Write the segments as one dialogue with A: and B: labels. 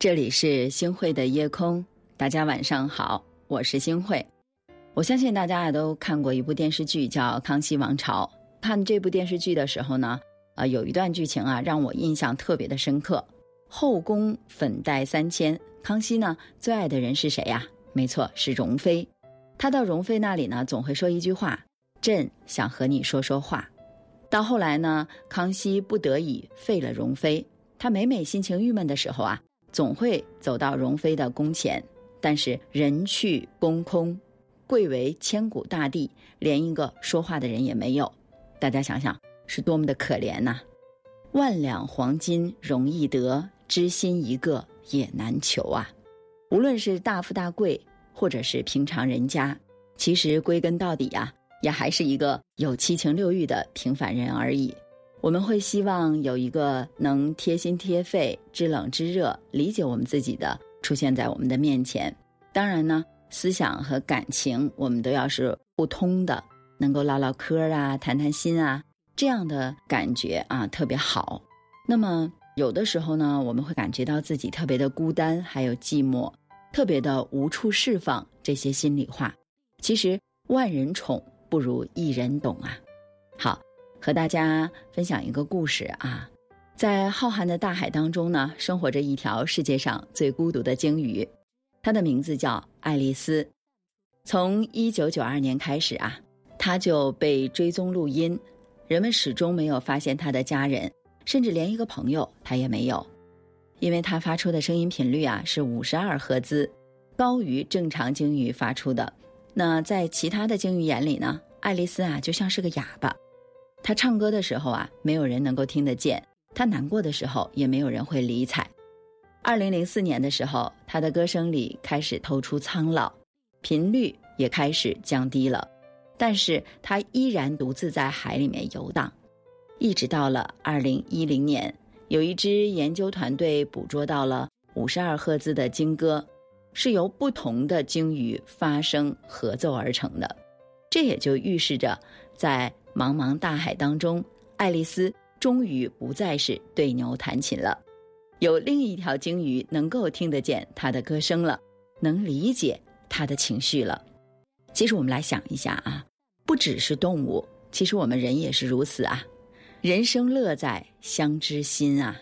A: 这里是星汇的夜空，大家晚上好，我是星汇。我相信大家啊都看过一部电视剧叫《康熙王朝》。看这部电视剧的时候呢，啊有一段剧情啊让我印象特别的深刻。后宫粉黛三千，康熙呢最爱的人是谁呀？没错，是容妃。他到容妃那里呢，总会说一句话：“朕想和你说说话。”到后来呢，康熙不得已废了容妃。他每每心情郁闷的时候啊。总会走到容妃的宫前，但是人去宫空，贵为千古大帝，连一个说话的人也没有。大家想想，是多么的可怜呐！万两黄金容易得，知心一个也难求啊！无论是大富大贵，或者是平常人家，其实归根到底呀，也还是一个有七情六欲的平凡人而已。我们会希望有一个能贴心贴肺、知冷知热、理解我们自己的出现在我们的面前。当然呢，思想和感情我们都要是互通的，能够唠唠嗑啊、谈谈心啊，这样的感觉啊特别好。那么有的时候呢，我们会感觉到自己特别的孤单，还有寂寞，特别的无处释放这些心里话。其实万人宠不如一人懂啊。好。和大家分享一个故事啊，在浩瀚的大海当中呢，生活着一条世界上最孤独的鲸鱼，它的名字叫爱丽丝。从一九九二年开始啊，它就被追踪录音，人们始终没有发现它的家人，甚至连一个朋友它也没有，因为它发出的声音频率啊是五十二赫兹，高于正常鲸鱼发出的。那在其他的鲸鱼眼里呢，爱丽丝啊就像是个哑巴。他唱歌的时候啊，没有人能够听得见；他难过的时候，也没有人会理睬。二零零四年的时候，他的歌声里开始透出苍老，频率也开始降低了，但是他依然独自在海里面游荡。一直到了二零一零年，有一支研究团队捕捉到了五十二赫兹的鲸歌，是由不同的鲸鱼发声合奏而成的，这也就预示着在。茫茫大海当中，爱丽丝终于不再是对牛弹琴了，有另一条鲸鱼能够听得见她的歌声了，能理解她的情绪了。其实我们来想一下啊，不只是动物，其实我们人也是如此啊。人生乐在相知心啊，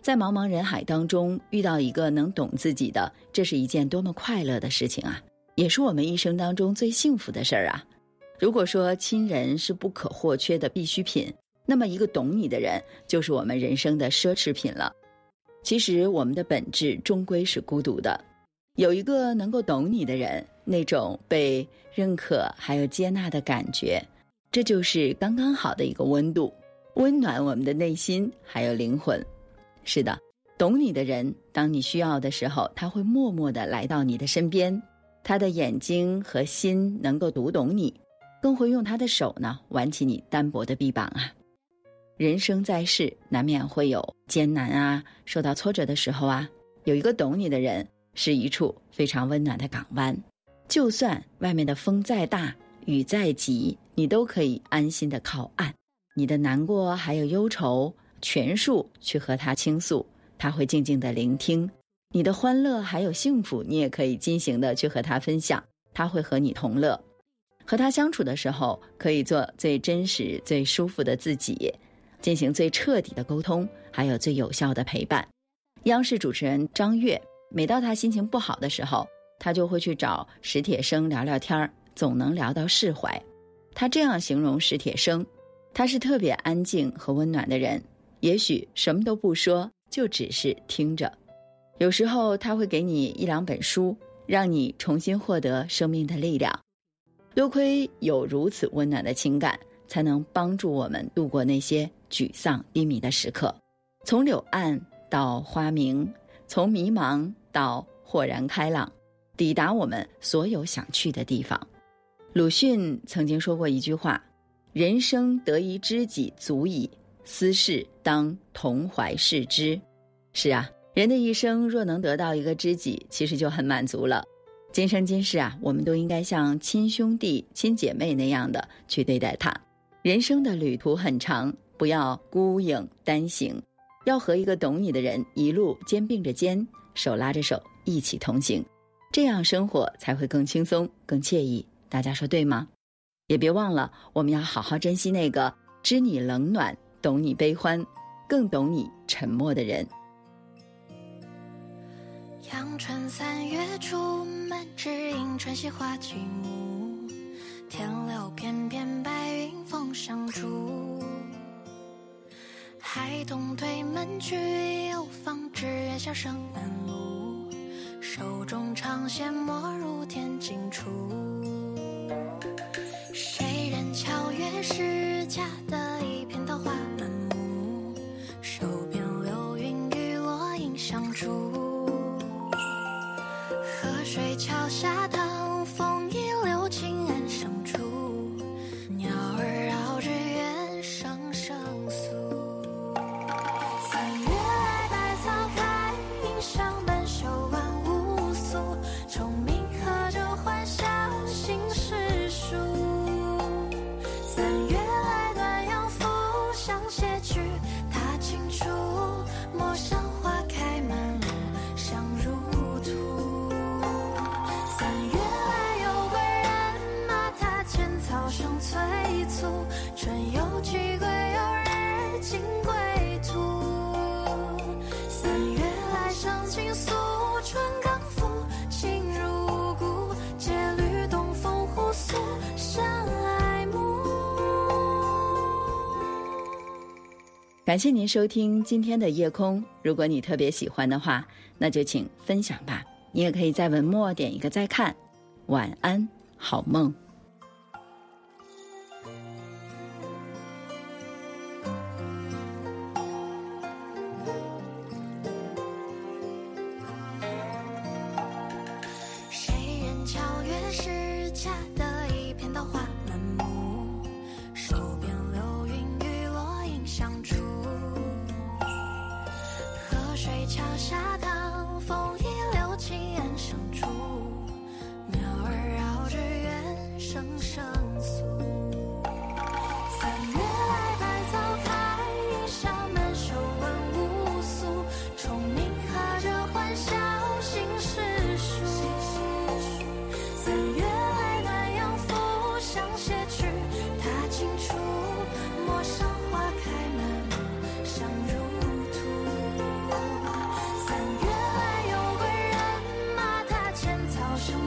A: 在茫茫人海当中遇到一个能懂自己的，这是一件多么快乐的事情啊，也是我们一生当中最幸福的事儿啊。如果说亲人是不可或缺的必需品，那么一个懂你的人就是我们人生的奢侈品了。其实我们的本质终归是孤独的，有一个能够懂你的人，那种被认可还有接纳的感觉，这就是刚刚好的一个温度，温暖我们的内心还有灵魂。是的，懂你的人，当你需要的时候，他会默默的来到你的身边，他的眼睛和心能够读懂你。更会用他的手呢，挽起你单薄的臂膀啊！人生在世，难免会有艰难啊，受到挫折的时候啊，有一个懂你的人，是一处非常温暖的港湾。就算外面的风再大，雨再急，你都可以安心的靠岸。你的难过还有忧愁，全数去和他倾诉，他会静静的聆听；你的欢乐还有幸福，你也可以尽情的去和他分享，他会和你同乐。和他相处的时候，可以做最真实、最舒服的自己，进行最彻底的沟通，还有最有效的陪伴。央视主持人张悦，每到他心情不好的时候，他就会去找史铁生聊聊天儿，总能聊到释怀。他这样形容史铁生：他是特别安静和温暖的人，也许什么都不说，就只是听着。有时候他会给你一两本书，让你重新获得生命的力量。多亏有如此温暖的情感，才能帮助我们度过那些沮丧低迷的时刻。从柳暗到花明，从迷茫到豁然开朗，抵达我们所有想去的地方。鲁迅曾经说过一句话：“人生得一知己足矣，私事当同怀视之。”是啊，人的一生若能得到一个知己，其实就很满足了。今生今世啊，我们都应该像亲兄弟、亲姐妹那样的去对待他。人生的旅途很长，不要孤影单行，要和一个懂你的人一路肩并着肩，手拉着手一起同行，这样生活才会更轻松、更惬意。大家说对吗？也别忘了，我们要好好珍惜那个知你冷暖、懂你悲欢、更懂你沉默的人。
B: 阳春三月初，满枝迎春溪花几亩，天留片片白云风上住。孩童推门去，有方知月笑声满路，手中长线没入天尽处。谁人敲月是家
A: 感谢您收听今天的夜空。如果你特别喜欢的话，那就请分享吧。你也可以在文末点一个再看。晚安，好梦。
B: 风一流情岸上处，鸟儿绕着远声声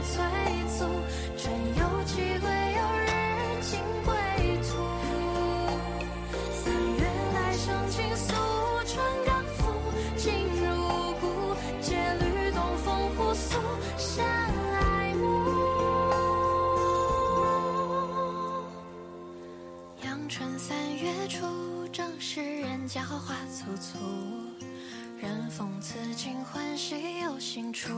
B: 催促。春有寄归，有日尽归途。三月来，生情愫，春刚复，情如故。借缕东风互诉，相爱慕。阳春三月初，正是人家好花簇簇，人逢此景欢喜有心处。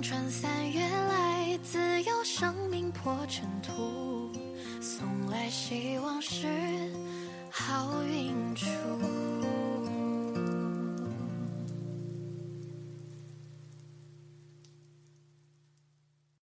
B: 阳春三月来，自有生命破尘土，送来希望是。